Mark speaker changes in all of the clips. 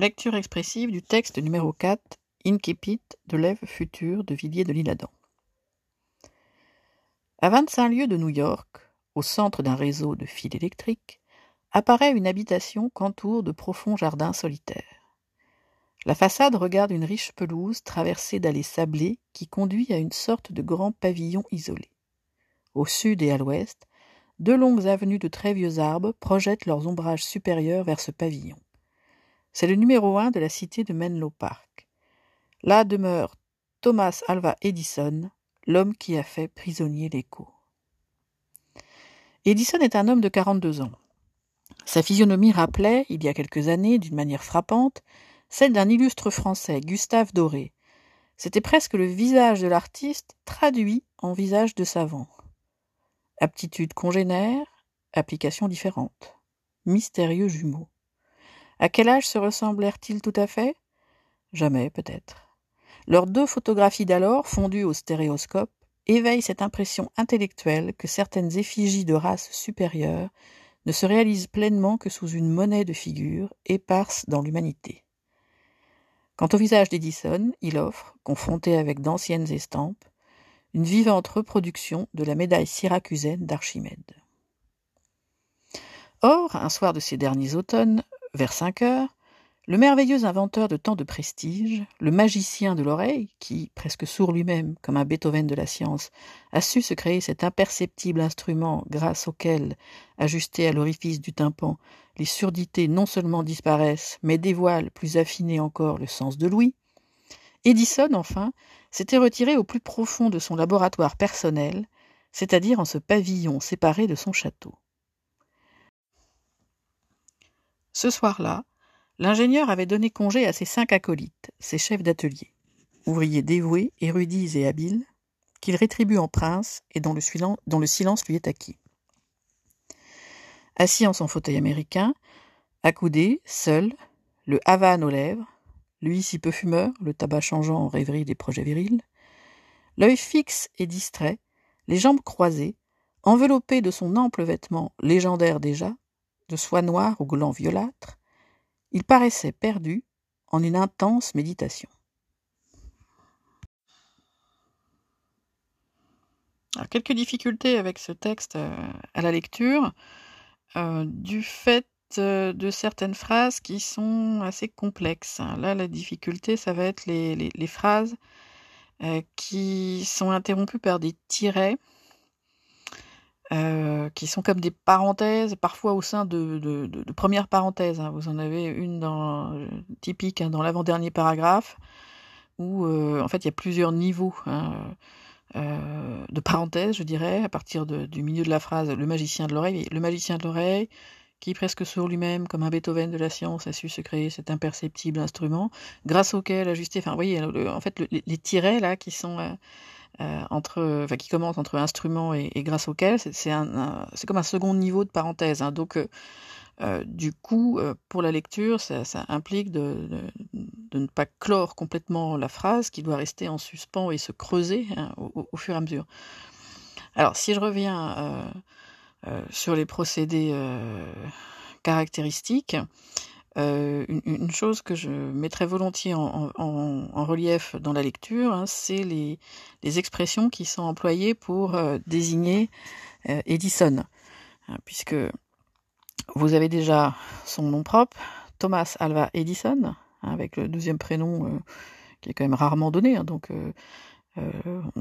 Speaker 1: Lecture expressive du texte numéro 4, Incipit de l'Ève future de Villiers de l'Isle-Adam. À 25 lieues de New York, au centre d'un réseau de fils électriques, apparaît une habitation qu'entourent de profonds jardins solitaires. La façade regarde une riche pelouse traversée d'allées sablées qui conduit à une sorte de grand pavillon isolé. Au sud et à l'ouest, deux longues avenues de très vieux arbres projettent leurs ombrages supérieurs vers ce pavillon. C'est le numéro un de la cité de Menlo Park. Là demeure Thomas Alva Edison, l'homme qui a fait prisonnier l'écho. Edison est un homme de 42 ans. Sa physionomie rappelait, il y a quelques années, d'une manière frappante, celle d'un illustre français, Gustave Doré. C'était presque le visage de l'artiste traduit en visage de savant. Aptitude congénère, application différente. Mystérieux jumeaux. À quel âge se ressemblèrent-ils tout à fait? Jamais, peut-être. Leurs deux photographies d'alors, fondues au stéréoscope, éveillent cette impression intellectuelle que certaines effigies de race supérieure ne se réalisent pleinement que sous une monnaie de figures éparse dans l'humanité. Quant au visage d'Edison, il offre, confronté avec d'anciennes estampes, une vivante reproduction de la médaille syracusaine d'Archimède. Or, un soir de ces derniers automnes, vers cinq heures, le merveilleux inventeur de tant de prestige, le magicien de l'oreille, qui, presque sourd lui-même, comme un Beethoven de la science, a su se créer cet imperceptible instrument grâce auquel, ajusté à l'orifice du tympan, les surdités non seulement disparaissent, mais dévoilent plus affiné encore le sens de l'ouïe, Edison, enfin, s'était retiré au plus profond de son laboratoire personnel, c'est-à-dire en ce pavillon séparé de son château. Ce soir-là, l'ingénieur avait donné congé à ses cinq acolytes, ses chefs d'atelier, ouvriers dévoués, érudits et habiles, qu'il rétribue en prince et dont le, silence lui est acquis. Assis en son fauteuil américain, accoudé, seul, le havane aux lèvres, lui si peu fumeur, le tabac changeant en rêverie des projets virils, l'œil fixe et distrait, les jambes croisées, enveloppé de son ample vêtement légendaire déjà, de soie noire au gland violâtre, il paraissait perdu en une intense méditation. quelques difficultés avec ce texte euh, à la lecture, euh, du fait euh, de certaines phrases qui sont assez complexes. Là, la difficulté, ça va être les, phrases qui sont interrompues par des tirets euh, qui sont comme des parenthèses, parfois au sein de, de, de, premières parenthèses. Hein. Vous en avez une dans, euh, typique hein, dans l'avant-dernier paragraphe, où euh, en fait il y a plusieurs niveaux hein, de parenthèses, je dirais, à partir du milieu de la phrase le magicien de l'oreille. Le magicien de l'oreille, qui presque sur lui-même, comme un Beethoven de la science, a su se créer cet imperceptible instrument, grâce auquel ajuster. Enfin, vous voyez, en fait, les, tirets là qui sont euh, entre, enfin, qui commence entre instrument et, grâce auquel, c'est comme un second niveau de parenthèse. Hein. Donc, euh, euh, du coup, pour la lecture, ça, implique de, de, ne pas clore complètement la phrase, qui doit rester en suspens et se creuser hein, au, au, fur et à mesure. Alors, si je reviens sur les procédés caractéristiques, euh, une, chose que je mettrais volontiers en, relief dans la lecture, hein, c'est les, expressions qui sont employées pour euh, désigner euh, Edison, hein, puisque vous avez déjà son nom propre, Thomas Alva Edison, hein, avec le deuxième prénom qui est quand même rarement donné, donc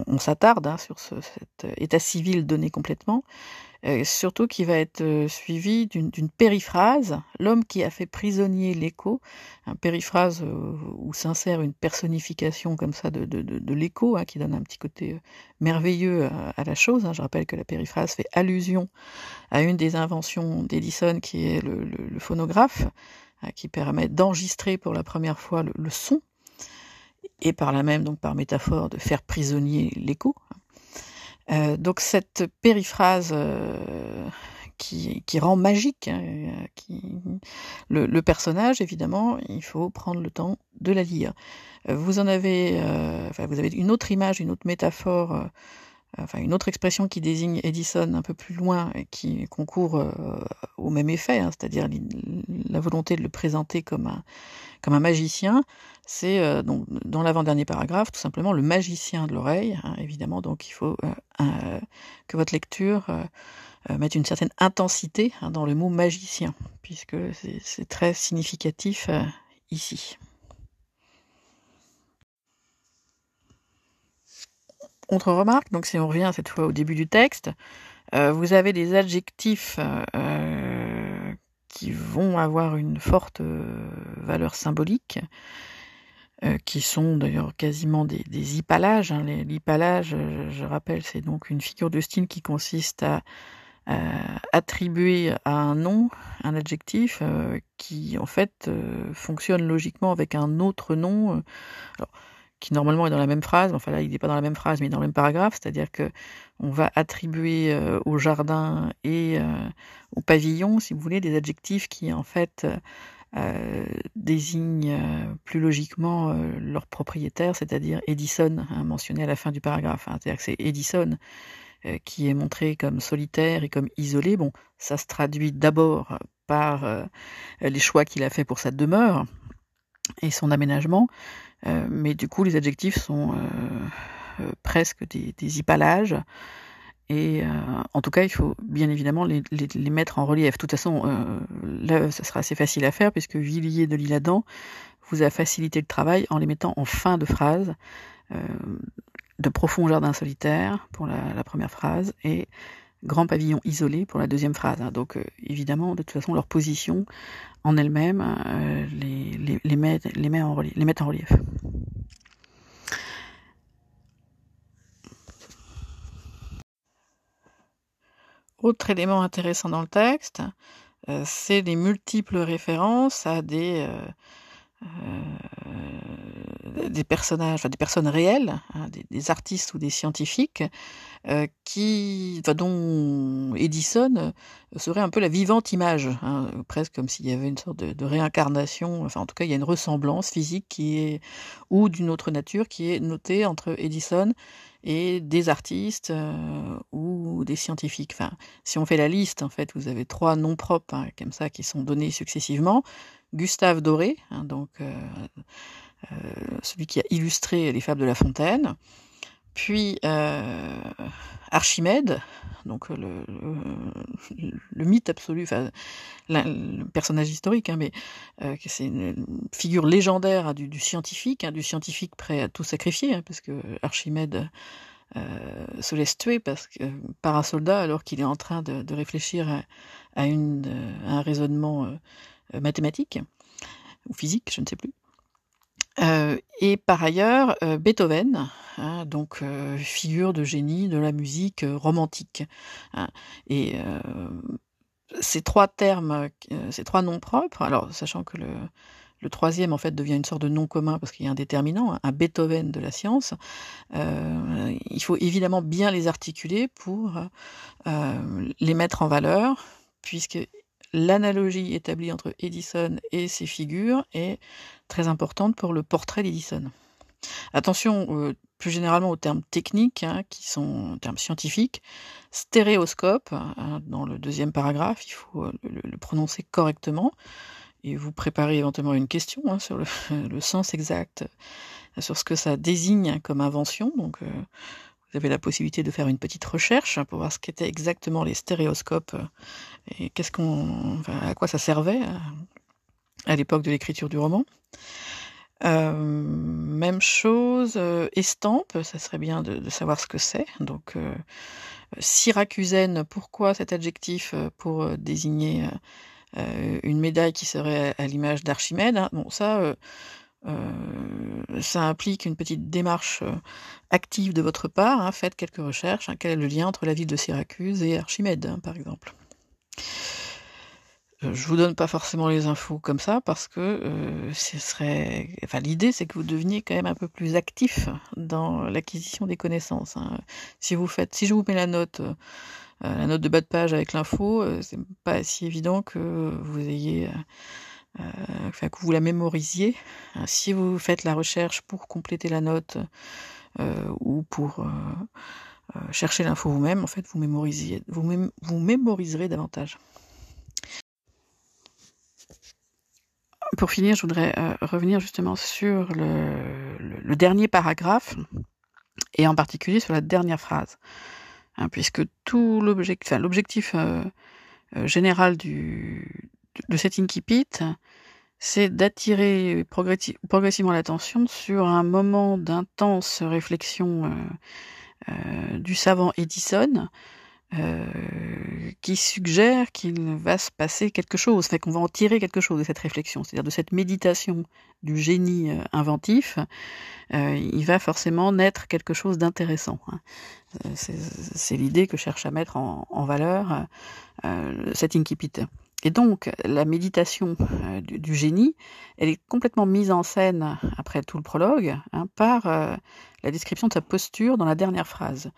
Speaker 1: on, s'attarde sur cet état civil donné complètement. Euh, surtout qui va être euh, suivi d'une périphrase, l'homme qui a fait prisonnier l'écho, un périphrase euh, où s'insère une personnification comme ça de, l'écho, hein, qui donne un petit côté merveilleux à, la chose. Hein. Je rappelle que la périphrase fait allusion à une des inventions d'Edison qui est le, phonographe, hein, qui permet d'enregistrer pour la première fois le son et par là même, donc par métaphore, de faire prisonnier l'écho. Euh, donc cette périphrase euh, qui, rend magique hein, qui, le, personnage, évidemment, il faut prendre le temps de la lire. Euh, vous en avez, vous avez une autre image, une autre métaphore une autre expression qui désigne Edison un peu plus loin et qui concourt euh, au même effet, hein, c'est-à-dire la volonté de le présenter comme un, comme un magicien, c'est euh, dans l'avant-dernier paragraphe tout simplement le magicien de l'oreille, hein, évidemment, donc il faut euh, que votre lecture mette une certaine intensité hein, dans le mot magicien, puisque c'est très significatif ici. Autre remarque, donc si on revient cette fois au début du texte, euh, vous avez des adjectifs euh, qui vont avoir une forte euh, valeur symbolique, qui sont d'ailleurs quasiment des, des hypalages. Hein. Je rappelle, c'est donc une figure de style qui consiste à attribuer à un nom un adjectif qui en fait fonctionne logiquement avec un autre nom. Qui normalement est dans la même phrase, enfin là il n'est pas dans la même phrase mais dans le même paragraphe, c'est-à-dire que on va attribuer euh, au jardin et euh, au pavillon, si vous voulez, des adjectifs qui en fait euh, désignent plus logiquement leur propriétaire, c'est-à-dire Edison, hein, mentionné à la fin du paragraphe. Hein, c'est-à-dire que c'est Edison qui est montré comme solitaire et comme isolé. Bon, ça se traduit d'abord par les choix qu'il a fait pour sa demeure et son aménagement, euh, mais du coup, les adjectifs sont euh, euh, presque des, des hypalages. Et en tout cas, il faut bien évidemment les, les, mettre en relief. De toute façon, là, ça sera assez facile à faire puisque Villiers de l'Isle-Adam vous a facilité le travail en les mettant en fin de phrase. de profond jardin solitaire pour la, la, première phrase et grand pavillon isolé pour la deuxième phrase. Hein. Donc évidemment, de toute façon, leur position en elle-même euh, les, met, en relief. Autre élément intéressant dans le texte, euh, c'est les multiples références à des, euh, euh, des personnages, des personnes réelles, hein, des, artistes ou des scientifiques, euh, qui, enfin, dont Edison serait un peu la vivante image, hein, presque comme s'il y avait une sorte de, réincarnation. Enfin, en tout cas, il y a une ressemblance physique qui est ou d'une autre nature qui est notée entre Edison et des artistes euh, ou des scientifiques. Enfin, si on fait la liste, en fait, vous avez trois noms propres hein, comme ça qui sont donnés successivement. Gustave Doré, donc euh, euh, celui qui a illustré les fables de La Fontaine, puis euh, Archimède, donc le, mythe absolu, enfin le personnage historique, hein, mais euh, c'est une figure légendaire hein, du, scientifique, hein, du scientifique prêt à tout sacrifier, parce que Archimède se laisse tuer par un soldat alors qu'il est en train de, réfléchir à, un raisonnement mathématiques ou physique, je ne sais plus. Euh, et par ailleurs, euh, Beethoven, hein, donc euh, figure de génie de la musique romantique. Hein, et ces trois termes, ces trois noms propres, alors sachant que le, le, troisième en fait devient une sorte de nom commun parce qu'il y a un déterminant, hein, un Beethoven de la science, il faut évidemment bien les articuler pour les mettre en valeur, puisque l'analogie établie entre Edison et ses figures est très importante pour le portrait d'Edison. Attention euh, plus généralement aux termes techniques, hein, qui sont termes scientifiques. Stéréoscope, hein, dans le deuxième paragraphe, il faut euh, le, prononcer correctement. Et vous préparez éventuellement une question hein, sur le, le, sens exact, sur ce que ça désigne comme invention. Donc, euh, vous avez la possibilité de faire une petite recherche pour voir ce qu'étaient exactement les stéréoscopes euh, et à quoi ça servait à, à l'époque de l'écriture du roman. Euh, même chose, euh, estampe, ça serait bien de, savoir ce que c'est. Donc, euh, pourquoi cet adjectif euh, pour désigner une médaille qui serait à, l'image d'Archimède hein Bon, ça, euh, ça implique une petite démarche euh, active de votre part. Hein, faites quelques recherches. Hein, quel est le lien entre la ville de Syracuse et Archimède, hein, par exemple? Euh, Je vous donne pas forcément les infos comme ça parce que euh, ce serait. Enfin, l'idée c'est que vous deveniez quand même un peu plus actif dans l'acquisition des connaissances. Si vous faites, si je vous mets la note. Euh, la note de bas de page avec l'info, c'est pas si évident que vous ayez euh, enfin, que vous la mémorisiez. Euh, si vous faites la recherche pour compléter la note euh, ou pour cherchez l'info vous-même, en fait, vous, vous, mémoriserez davantage. Pour finir, je voudrais revenir justement sur le, dernier paragraphe et en particulier sur la dernière phrase, hein, puisque tout l'objectif général du, de cet incipit, c'est d'attirer progressivement l'attention sur un moment d'intense réflexion euh, euh, du savant Edison euh, qui suggère qu'il va se passer quelque chose, qu'on va en tirer quelque chose de cette réflexion, c'est-à-dire de cette méditation du génie inventif, il va forcément naître quelque chose d'intéressant. Hein. C'est l'idée que cherche à mettre en, en valeur cet incipit. Et donc, la méditation euh, du, génie, elle est complètement mise en scène, après tout le prologue, hein, par euh, la description de sa posture dans la dernière phrase.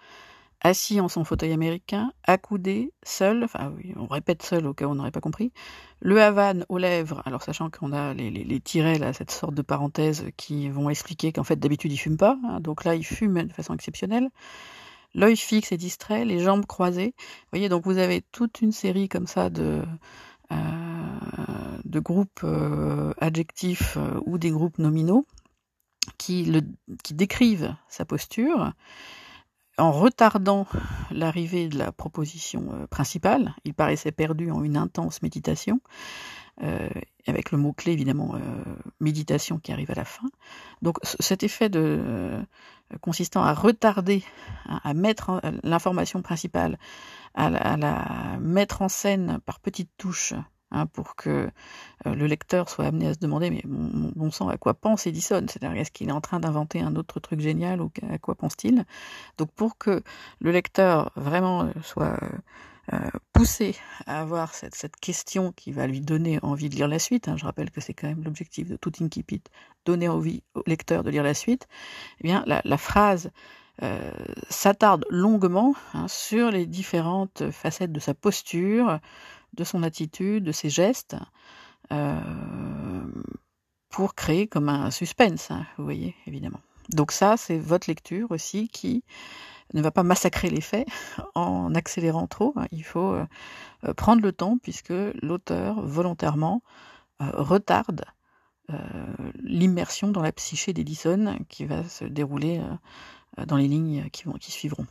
Speaker 1: Assis en son fauteuil américain, accoudé, seul, enfin oui, on répète seul au cas où on n'aurait pas compris, le havane aux lèvres, alors sachant qu'on a les, les, tirets, là, cette sorte de parenthèse qui vont expliquer qu'en fait d'habitude il fume pas, hein, donc là il fume de façon exceptionnelle, l'œil fixe et distrait, les jambes croisées, vous voyez, donc vous avez toute une série comme ça de de groupes euh, adjectifs euh, ou des groupes nominaux qui décrivent sa posture en retardant l'arrivée de la proposition principale. Il paraissait perdu en une intense méditation, avec le mot-clé évidemment méditation qui arrive à la fin. Donc cet effet de, consistant à retarder, à mettre l'information principale à la, mettre en scène par petites touches hein, pour que euh, le lecteur soit amené à se demander mais bon, sang à quoi pense Edison? C'est-à-dire est-ce qu'il est en train d'inventer un autre truc génial ou à quoi pense-t-il? Donc pour que le lecteur vraiment euh, soit euh, poussé à avoir cette, question qui va lui donner envie de lire la suite, hein, je rappelle que c'est quand même l'objectif de tout Inkipit, donner envie au lecteur de lire la suite, eh bien la, la phrase euh, s'attarde longuement hein, sur les différentes facettes de sa posture, de son attitude, de ses gestes, euh, pour créer comme un suspense, hein, vous voyez, évidemment. Donc ça, c'est votre lecture aussi qui ne va pas massacrer les faits en accélérant trop. Hein. Il faut euh, prendre le temps puisque l'auteur volontairement retarde l'immersion dans la psyché d'Edison qui va se dérouler euh, dans les lignes qui, qui suivront.